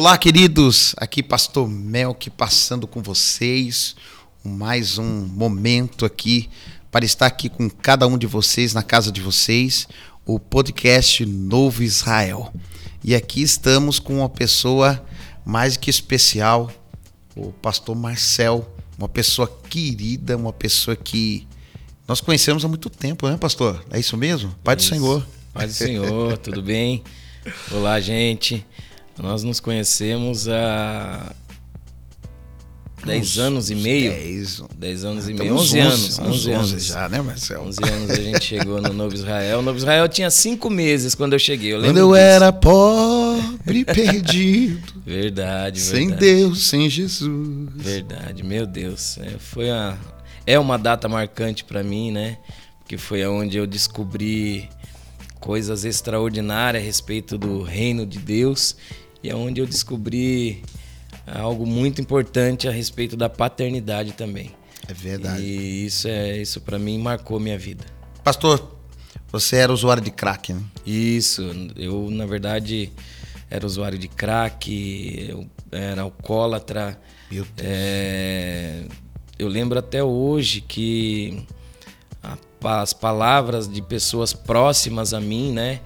Olá, queridos. Aqui Pastor Melk passando com vocês mais um momento aqui para estar aqui com cada um de vocês na casa de vocês, o podcast Novo Israel. E aqui estamos com uma pessoa mais que especial, o pastor Marcel, uma pessoa querida, uma pessoa que nós conhecemos há muito tempo, né, pastor? É isso mesmo? Pai isso. do Senhor. Pai do Senhor, tudo bem? Olá, gente. Nós nos conhecemos há 10 anos e meio. 10, 10 anos e meio. 11 anos. 11 anos já, né, Marcelo? 11 anos a gente chegou no Novo Israel. O Novo Israel tinha 5 meses quando eu cheguei. Eu quando eu disso. era pobre, perdido. verdade, verdade. Sem Deus, sem Jesus. Verdade, meu Deus. É, foi a, é uma data marcante para mim, né? Porque foi onde eu descobri coisas extraordinárias a respeito do reino de Deus e é onde eu descobri algo muito importante a respeito da paternidade também. É verdade. E isso é isso para mim marcou minha vida. Pastor, você era usuário de crack, né? Isso, eu na verdade era usuário de crack, eu era alcoólatra. Meu Deus. É, eu lembro até hoje que a, as palavras de pessoas próximas a mim, né,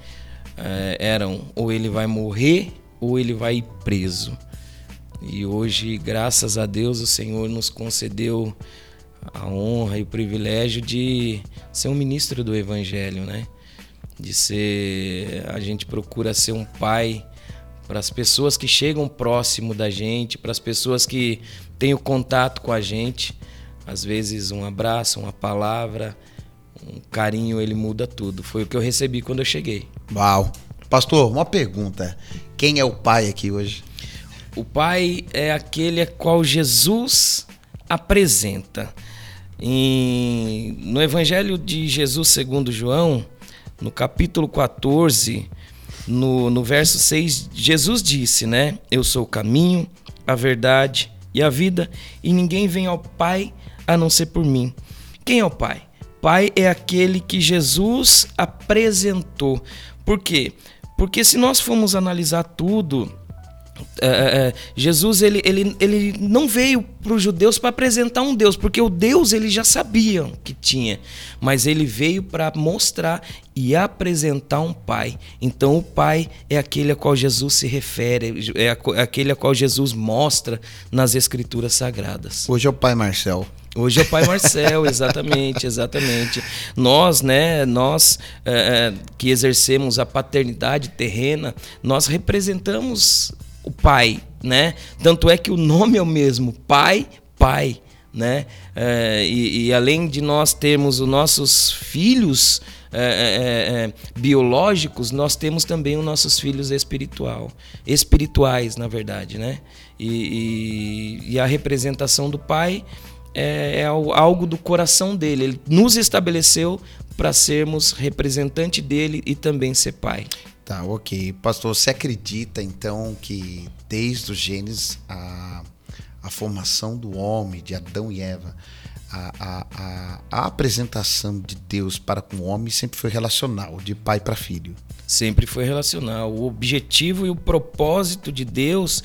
é, eram ou ele vai morrer ou ele vai preso. E hoje, graças a Deus, o Senhor nos concedeu a honra e o privilégio de ser um ministro do Evangelho, né? De ser. A gente procura ser um pai para as pessoas que chegam próximo da gente, para as pessoas que têm o contato com a gente. Às vezes, um abraço, uma palavra, um carinho, ele muda tudo. Foi o que eu recebi quando eu cheguei. Uau! Pastor, uma pergunta. Quem é o pai aqui hoje? O pai é aquele a qual Jesus apresenta. Em, no Evangelho de Jesus segundo João, no capítulo 14, no, no verso 6, Jesus disse, né? Eu sou o caminho, a verdade e a vida, e ninguém vem ao Pai a não ser por mim. Quem é o Pai? Pai é aquele que Jesus apresentou. Por quê? Porque se nós formos analisar tudo, é, é Jesus ele, ele, ele não veio para os judeus para apresentar um Deus, porque o Deus eles já sabiam que tinha, mas ele veio para mostrar e apresentar um Pai. Então o Pai é aquele a qual Jesus se refere, é aquele a qual Jesus mostra nas Escrituras Sagradas. Hoje é o Pai Marcel. Hoje é o Pai Marcel, exatamente, exatamente. Nós, né, nós é, que exercemos a paternidade terrena, nós representamos o Pai, né? Tanto é que o nome é o mesmo, Pai, Pai, né? É, e, e, além de nós termos os nossos filhos é, biológicos, nós temos também os nossos filhos espiritual, espirituais, na verdade, né? e, e, e a representação do Pai é, é algo do coração dele. Ele nos estabeleceu para sermos representante dele e também ser pai. Tá, ok. Pastor, você acredita então que desde o Gênesis a, a formação do homem, de Adão e Eva, a, a, a, a apresentação de Deus para com o homem sempre foi relacional, de pai para filho? Sempre foi relacional. O objetivo e o propósito de Deus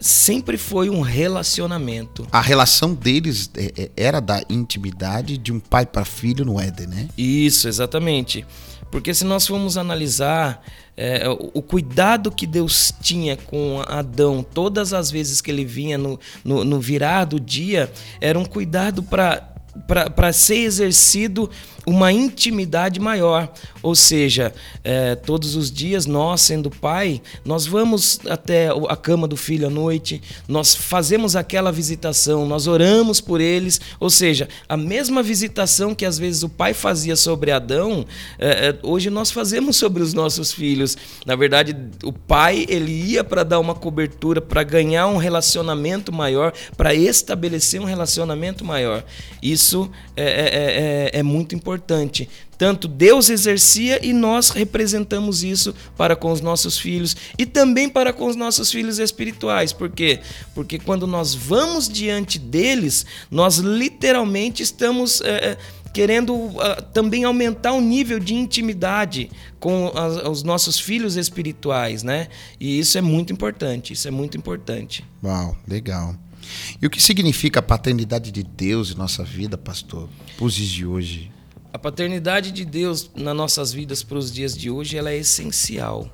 sempre foi um relacionamento. A relação deles é, é, era da intimidade de um pai para filho no Éden, né? Isso, exatamente. Porque se nós formos analisar é, o cuidado que Deus tinha com Adão todas as vezes que ele vinha no, no, no virar do dia, era um cuidado para ser exercido uma intimidade maior. Ou seja, é, todos os dias nós, sendo pai, nós vamos até a cama do filho à noite, nós fazemos aquela visitação, nós oramos por eles. Ou seja, a mesma visitação que às vezes o pai fazia sobre Adão, é, é hoje nós fazemos sobre os nossos filhos. Na verdade, o pai ele ia para dar uma cobertura, para ganhar um relacionamento maior, para estabelecer um relacionamento maior. Isso é, é, é, é muito importante importante. Tanto Deus exercia e nós representamos isso para com os nossos filhos e também para com os nossos filhos espirituais. Por quê? Porque quando nós vamos diante deles, nós literalmente estamos é, querendo uh, também aumentar o nível de intimidade com os nossos filhos espirituais, né? E isso é muito importante, isso é muito importante. Uau, legal. E o que significa a paternidade de Deus em nossa vida, pastor, para os dias de hoje? A paternidade de Deus nas nossas vidas para os dias de hoje ela é essencial.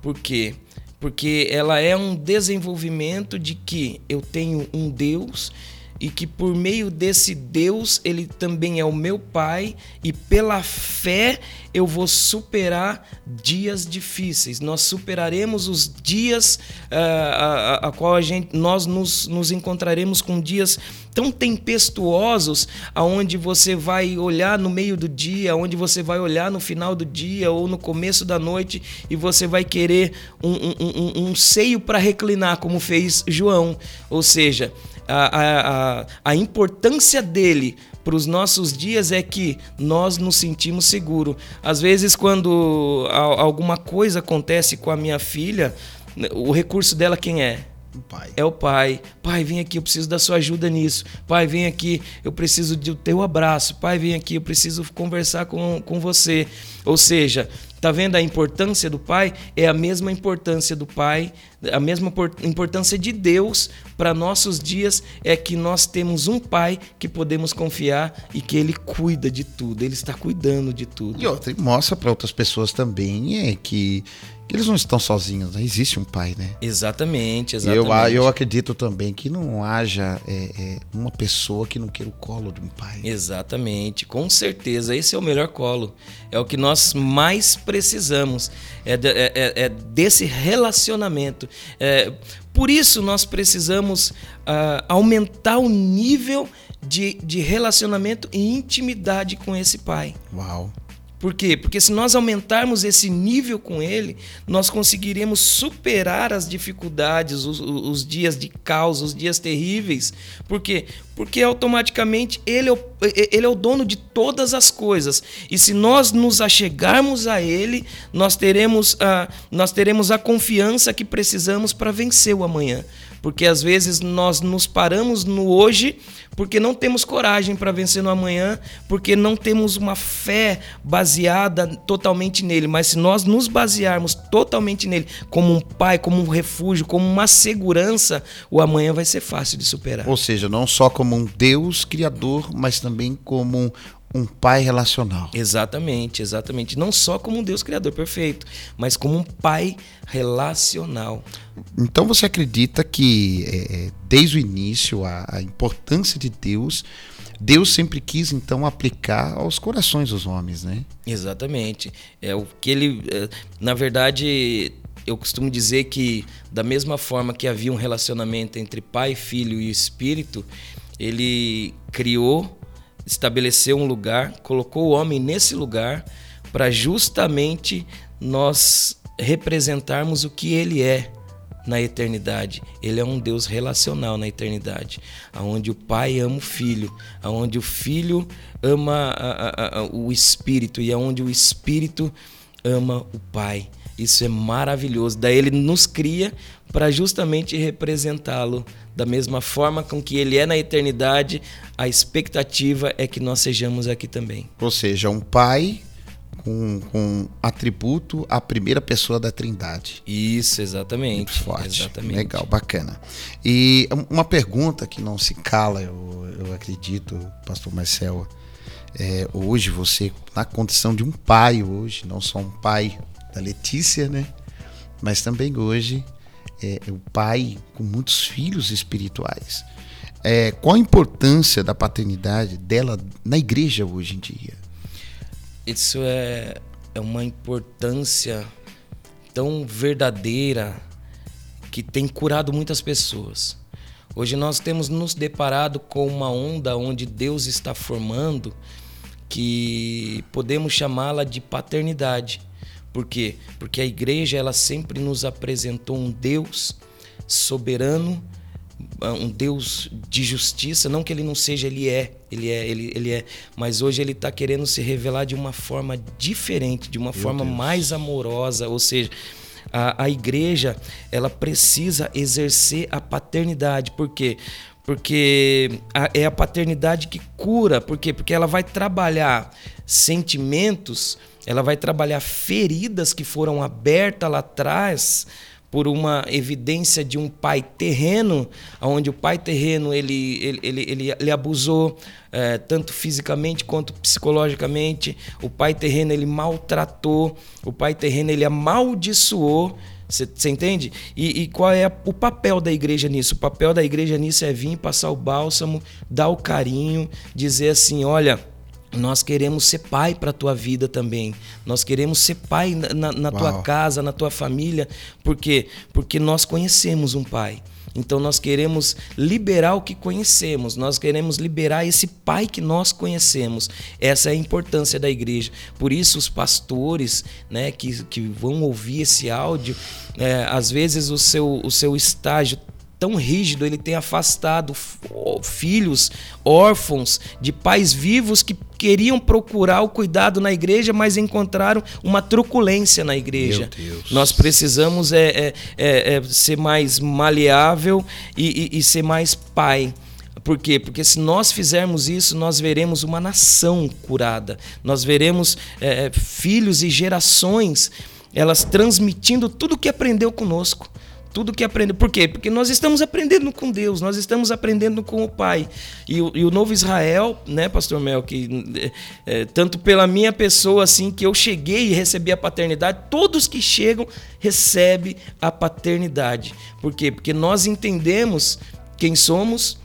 Por quê? Porque ela é um desenvolvimento de que eu tenho um Deus e que por meio desse Deus ele também é o meu Pai e pela fé eu vou superar dias difíceis. Nós superaremos os dias uh, a, a, a, qual a gente, nós nos, nos encontraremos com dias tão tempestuosos, aonde você vai olhar no meio do dia, onde você vai olhar no final do dia ou no começo da noite e você vai querer um, um, um, um seio para reclinar, como fez João. Ou seja, a, a, a importância dele para os nossos dias é que nós nos sentimos seguros. Às vezes, quando alguma coisa acontece com a minha filha, o recurso dela quem é? O pai. É o pai. Pai, vem aqui, eu preciso da sua ajuda nisso. Pai, vem aqui, eu preciso do teu abraço. Pai, vem aqui, eu preciso conversar com, com você. Ou seja, Tá vendo a importância do pai? É a mesma importância do pai, a mesma importância de Deus para nossos dias é que nós temos um pai que podemos confiar e que ele cuida de tudo, ele está cuidando de tudo. E outra, mostra para outras pessoas também é que eles não estão sozinhos, né? existe um pai, né? Exatamente, exatamente. Eu, eu acredito também que não haja é, é, uma pessoa que não queira o colo de um pai. Exatamente, com certeza. Esse é o melhor colo. É o que nós mais precisamos. É, de, é, é, é desse relacionamento. É, por isso nós precisamos uh, aumentar o nível de, de relacionamento e intimidade com esse pai. Uau! Por quê? Porque se nós aumentarmos esse nível com ele, nós conseguiremos superar as dificuldades, os, os dias de caos, os dias terríveis. Por quê? Porque automaticamente ele é, o, ele é o dono de todas as coisas. E se nós nos achegarmos a ele, nós teremos a, nós teremos a confiança que precisamos para vencer o amanhã. Porque às vezes nós nos paramos no hoje porque não temos coragem para vencer no amanhã, porque não temos uma fé baseada totalmente nele. Mas se nós nos basearmos totalmente nele, como um pai, como um refúgio, como uma segurança, o amanhã vai ser fácil de superar. Ou seja, não só como um Deus criador, mas também como um pai relacional. Exatamente, exatamente. Não só como um Deus criador perfeito, mas como um pai relacional. Então você acredita que é, é, desde o início a, a, importância de Deus, Deus sempre quis então aplicar aos corações dos homens, né? Exatamente. É o que ele, é, na verdade, eu costumo dizer que da mesma forma que havia um relacionamento entre pai, filho e espírito, ele criou estabeleceu um lugar, colocou o homem nesse lugar para justamente nós representarmos o que ele é na eternidade. Ele é um Deus relacional na eternidade, aonde o Pai ama o Filho, aonde o Filho ama a, a, a, o Espírito e aonde o Espírito ama o Pai. Isso é maravilhoso. Daí ele nos cria para justamente representá-lo da mesma forma com que ele é na eternidade. A expectativa é que nós sejamos aqui também. Ou seja, um pai com, com atributo a primeira pessoa da Trindade. Isso, exatamente. Muito forte. Exatamente. Legal, bacana. E uma pergunta que não se cala, eu, eu acredito, Pastor Marcelo. É, hoje você, na condição de um pai hoje, não só um pai da Letícia, né? Mas também hoje é, é o pai com muitos filhos espirituais. É, qual a importância da paternidade dela na igreja hoje em dia? Isso é, é uma importância tão verdadeira que tem curado muitas pessoas. Hoje nós temos nos deparado com uma onda onde Deus está formando que podemos chamá-la de paternidade. Por quê? Porque a igreja ela sempre nos apresentou um Deus soberano, ah, um Deus de justiça, não que ele não seja, ele é, ele é, ele, ele é, mas hoje ele está querendo se revelar de uma forma diferente, de uma Meu forma Deus. mais amorosa, ou seja, a, a igreja ela precisa exercer a paternidade, por quê? porque a, é a paternidade que cura. Por quê? Porque ela vai trabalhar sentimentos, ela vai trabalhar feridas que foram abertas lá atrás por uma evidência de um pai terreno, onde o pai terreno ele, ele, ele, ele, ele abusou é, tanto fisicamente quanto psicologicamente. O pai terreno ele maltratou, o pai terreno ele amaldiçoou. Você entende? E, e, qual é o papel da igreja nisso? O papel da igreja nisso é vir, passar o bálsamo, dar o carinho, dizer assim: olha nós queremos ser pai para a tua vida também. Nós queremos ser pai na, na tua casa, na tua família. Por quê? Porque nós conhecemos um pai. Então nós queremos liberar o que conhecemos, nós queremos liberar esse pai que nós conhecemos. Essa é a importância da igreja. Por isso os pastores, né, que, que vão ouvir esse áudio, é, às vezes o seu, o seu estágio tão rígido, ele tem afastado filhos órfãos de pais vivos que queriam procurar o cuidado na igreja, mas encontraram uma truculência na igreja. Nós precisamos é, é, é, é, ser mais maleável e, e, e ser mais pai. Por quê? Porque se nós fizermos isso, nós veremos uma nação curada. Nós veremos é, filhos e gerações elas transmitindo tudo o que aprendeu conosco tudo que aprende. Por quê? Porque nós estamos aprendendo com Deus, nós estamos aprendendo com o Pai. E o, e o novo Israel, né, Pastor Mel, que é, tanto pela minha pessoa, assim, que eu cheguei e recebi a paternidade, todos que chegam recebem a paternidade. Por quê? Porque nós entendemos quem somos,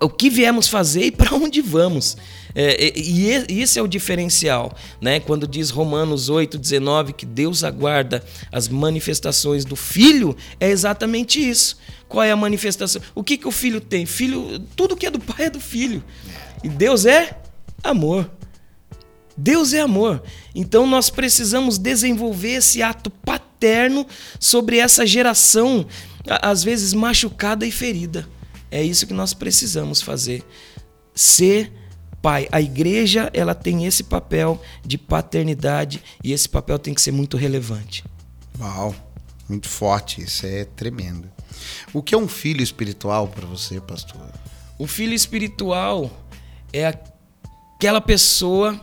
o que viemos fazer e para onde vamos. É, e, e esse é o diferencial, né? Quando diz Romanos 8, 19 que Deus aguarda as manifestações do Filho, é exatamente isso. Qual é a manifestação? O que, que o filho tem? Filho, tudo que é do pai é do filho. E Deus é amor. Deus é amor. Então nós precisamos desenvolver esse ato paterno sobre essa geração, às vezes machucada e ferida. É isso que nós precisamos fazer. Ser pai. A igreja, ela tem esse papel de paternidade e esse papel tem que ser muito relevante. Uau, muito forte, isso é tremendo. O que é um filho espiritual para você, pastor? O filho espiritual é aquela pessoa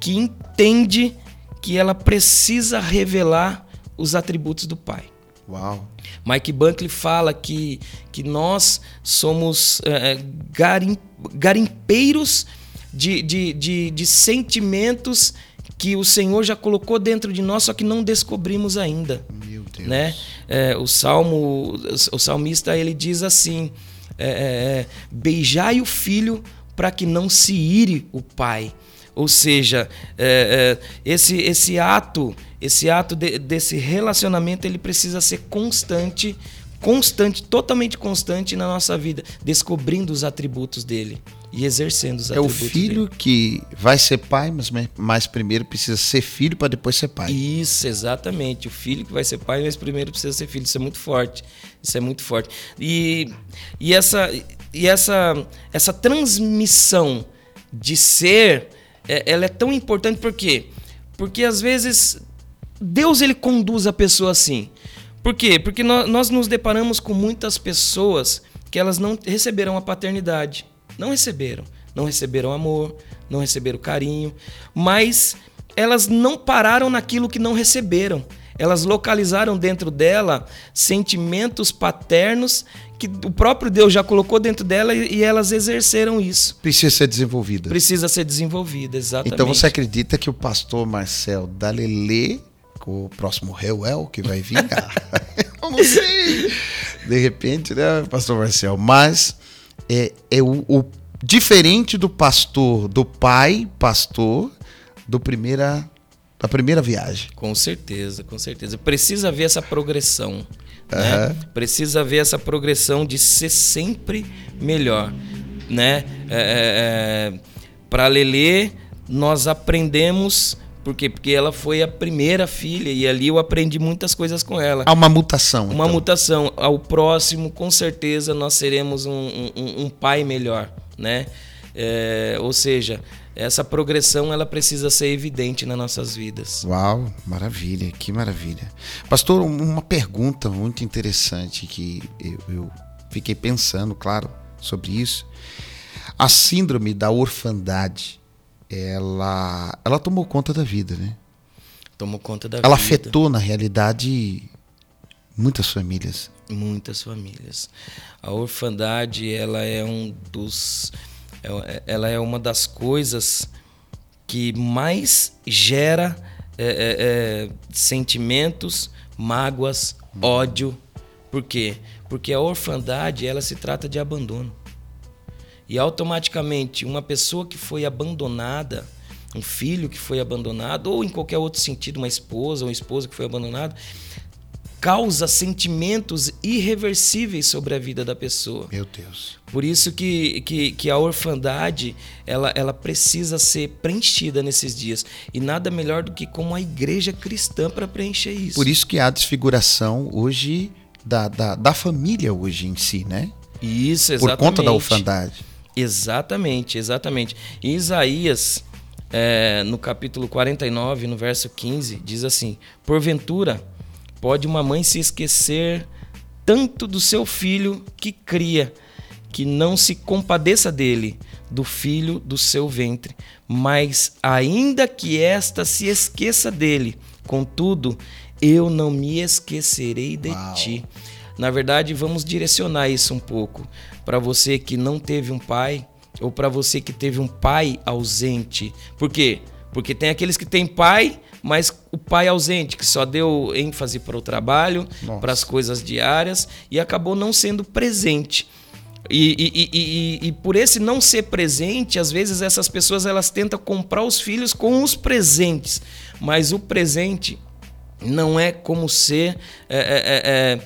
que entende que ela precisa revelar os atributos do pai. Uau. Mike Bunkley fala que, que nós somos é, garim, garimpeiros de, de, de, de sentimentos que o Senhor já colocou dentro de nós, só que não descobrimos ainda. Meu Deus. Né? É, o salmo, o salmista ele diz assim: é, é, beijai o filho para que não se ire o pai. Ou seja, é, é, esse, esse ato, esse ato de, desse relacionamento, ele precisa ser constante, constante, totalmente constante na nossa vida, descobrindo os atributos dele e exercendo os é atributos. É o filho dele. que vai ser pai, mas mais primeiro precisa ser filho para depois ser pai. Isso, exatamente. O filho que vai ser pai, mas primeiro precisa ser filho. Isso é muito forte. Isso é muito forte. E, e essa e essa essa transmissão de ser, é, ela é tão importante por quê? Porque às vezes Deus ele conduz a pessoa assim. Por quê? Porque nós, nós nos deparamos com muitas pessoas que elas não receberam a paternidade não receberam. Não receberam amor, não receberam carinho, mas elas não pararam naquilo que não receberam. Elas localizaram dentro dela sentimentos paternos que o próprio Deus já colocou dentro dela e elas exerceram isso. Precisa ser desenvolvida. Precisa ser desenvolvida, exatamente. Então você acredita que o pastor Marcel Dalelê, com o próximo Reuel que vai vir? Eu não sei. De repente, né, pastor Marcel? Mas é, é o, o diferente do pastor, do pai pastor, do primeira da primeira viagem. Com certeza, com certeza. Precisa ver essa progressão. Né? Precisa ver essa progressão de ser sempre melhor. Né? É, é, é Para Lelê, nós aprendemos por quê? Porque ela foi a primeira filha e ali eu aprendi muitas coisas com ela. Há uma mutação. Uma então. mutação. Ao próximo, com certeza, nós seremos um, um, um pai melhor, né? É, ou seja, essa progressão ela precisa ser evidente nas nossas vidas. Uau, maravilha, que maravilha. Pastor, uma pergunta muito interessante que eu, eu fiquei pensando, claro, sobre isso. A síndrome da orfandade, ela, ela tomou conta da vida, né? Tomou conta da ela vida. afetou, na realidade, muitas famílias. Muitas famílias. A orfandade, ela é um dos... é- Ela é uma das coisas que mais gera é, é, é, sentimentos, mágoas, ódio. Por quê? Porque a orfandade, ela se trata de abandono. E automaticamente, uma pessoa que foi abandonada, um filho que foi abandonado, ou em qualquer outro sentido, uma esposa ou um esposo que foi abandonado, causa sentimentos irreversíveis sobre a vida da pessoa. Meu Deus. Por isso que, que, que a orfandade ela, ela precisa ser preenchida nesses dias. E nada melhor do que como a igreja cristã para preencher isso. Por isso que há desfiguração hoje da, da, da família hoje em si, né? Isso, Por exatamente. conta da orfandade. Exatamente, exatamente. Em Isaías, é, no capítulo 49, no verso 15, diz assim: Porventura, pode uma mãe se esquecer tanto do seu filho que cria, que não se compadeça dele, do filho do seu ventre. Mas, ainda que esta se esqueça dele, contudo, eu não me esquecerei de Uau. ti. Na verdade, vamos direcionar isso um pouco para você que não teve um pai ou para você que teve um pai ausente. Por quê? Porque tem aqueles que têm pai, mas o pai ausente, que só deu ênfase para o trabalho, para as coisas diárias e acabou não sendo presente. E, e- e- e- e por esse não ser presente, às vezes essas pessoas elas tentam comprar os filhos com os presentes, mas o presente não é como ser é, é, é, é,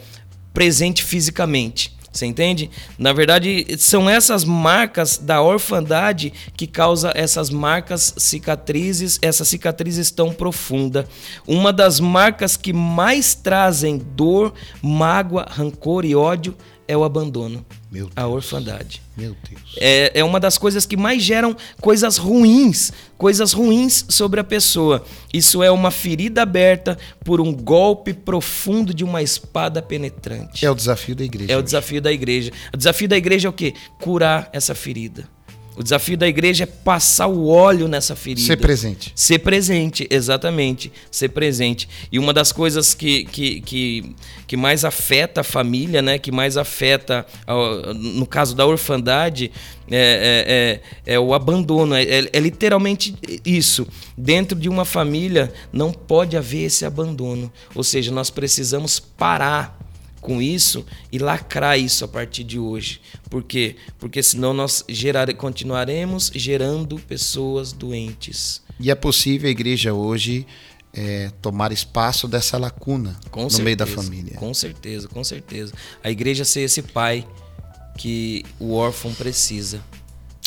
presente fisicamente. Você entende? Na verdade, são essas marcas da orfandade que causa essas marcas cicatrizes, essas cicatrizes tão profundas. Uma das marcas que mais trazem dor, mágoa, rancor e ódio é o abandono, Meu a Deus. orfandade. Meu Deus. É, é uma das coisas que mais geram coisas ruins, coisas ruins sobre a pessoa. Isso é uma ferida aberta por um golpe profundo de uma espada penetrante. É o desafio da igreja. É o hoje. desafio da igreja. O desafio da igreja é o quê? Curar essa ferida. O desafio da igreja é passar o óleo nessa ferida. Ser presente. Ser presente, exatamente. Ser presente. E uma das coisas que, que, que, que mais afeta a família, né? Que mais afeta, no caso da orfandade, é, é, é, é o abandono. É, é- é literalmente isso. Dentro de uma família não pode haver esse abandono. Ou seja, nós precisamos parar com isso e lacrar isso a partir de hoje. Por quê? Porque senão nós gerar, continuaremos gerando pessoas doentes. E é possível a igreja hoje é, tomar espaço dessa lacuna Com no certeza, meio da família. Com certeza, com certeza. A igreja ser esse pai que o órfão precisa.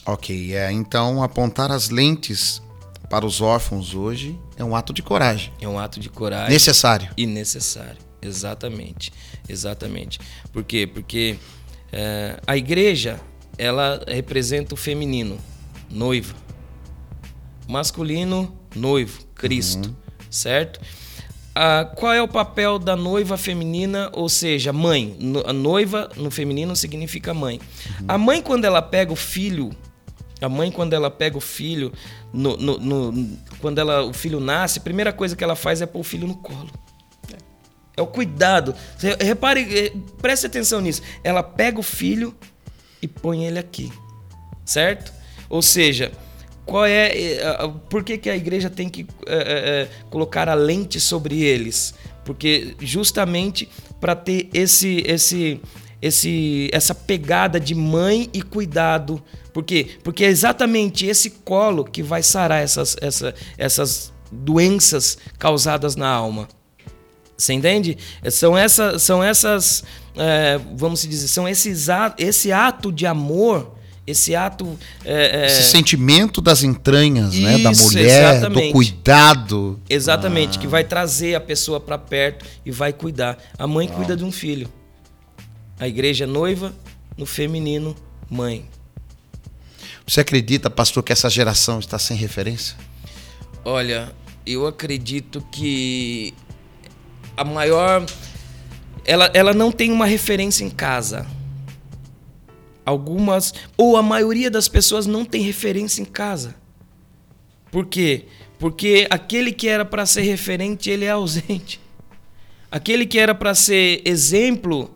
Ok, é, então apontar as lentes para os órfãos hoje é um ato de coragem. É um ato de coragem. Necessário. e necessário. Exatamente, exatamente. Por quê? Porque é, a igreja ela representa o feminino, noiva, masculino, noivo, Cristo, certo? Ah, qual é o papel da noiva feminina, ou seja, mãe? No- A noiva no feminino significa mãe. A mãe quando ela pega o filho, a mãe quando ela pega o filho, no- no- no- quando ela, o filho nasce, a primeira coisa que ela faz é pôr o filho no colo. É o cuidado. Repare, eh, preste atenção nisso. Ela pega o filho e põe ele aqui. Certo? Ou seja, qual é. eh, Por que, que a igreja tem que eh, eh, colocar a lente sobre eles? Porque justamente para ter esse, esse, esse, essa pegada de mãe e cuidado. Por quê? Porque é exatamente esse colo que vai sarar essas, essa, essas doenças causadas na alma. Você entende? São, essa, são essas, é, vamos dizer, são esses a- esse ato de amor, esse ato. é, é, Esse sentimento das entranhas, né? Da Isso, mulher, do exatamente. cuidado. exatamente, Ah. que vai trazer a pessoa para perto e vai cuidar. A mãe cuida de um filho. A igreja é noiva, no feminino, mãe. Você acredita, pastor, que essa geração está sem referência? Olha, eu acredito que a maior. Ela, ela não tem uma referência em casa. algumas ou a maioria das pessoas não tem referência em casa. Por quê? Porque aquele que era para ser referente, ele é ausente. Aquele que era para ser exemplo,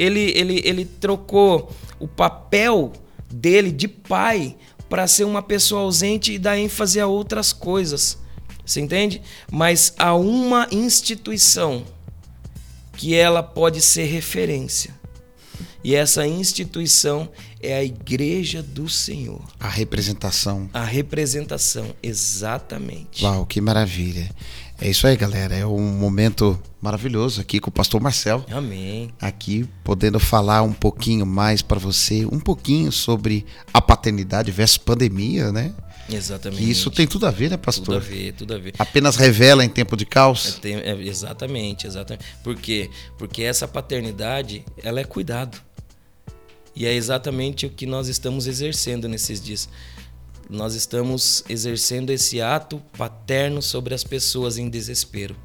ele, ele, ele trocou o papel dele de pai para ser uma pessoa ausente e dar ênfase a outras coisas. Você entende? Mas há uma instituição que ela pode ser referência. E essa instituição é a Igreja do Senhor. A representação. A representação, exatamente. Uau, que maravilha. É isso aí, galera. É um momento maravilhoso aqui com o pastor Marcel. Amém. Aqui podendo falar um pouquinho mais para você, um pouquinho sobre a paternidade versus pandemia, né? Exatamente. E isso tem tudo a ver, né, pastor? Tudo a ver, tudo a ver. Apenas revela em tempo de caos? É, tem, é, exatamente, exatamente. Por quê? Porque essa paternidade, ela é cuidado. E é exatamente o que nós estamos exercendo nesses dias. Nós estamos exercendo esse ato paterno sobre as pessoas em desespero,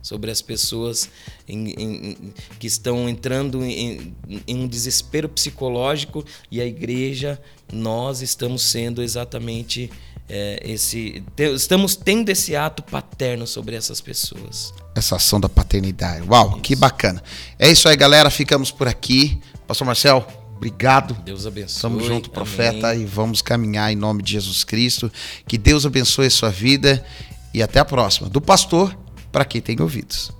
sobre as pessoas em, em, que estão entrando em, em um desespero psicológico e a igreja, nós estamos sendo exatamente é, esse. Te, estamos tendo esse ato paterno sobre essas pessoas. Essa ação da paternidade. Uau, isso. que bacana. É isso aí, galera. Ficamos por aqui. Pastor Marcel, obrigado. Deus abençoe. Estamos junto, profeta, Amém. e vamos caminhar em nome de Jesus Cristo. Que Deus abençoe a sua vida e até a próxima. Do pastor para quem tem ouvidos.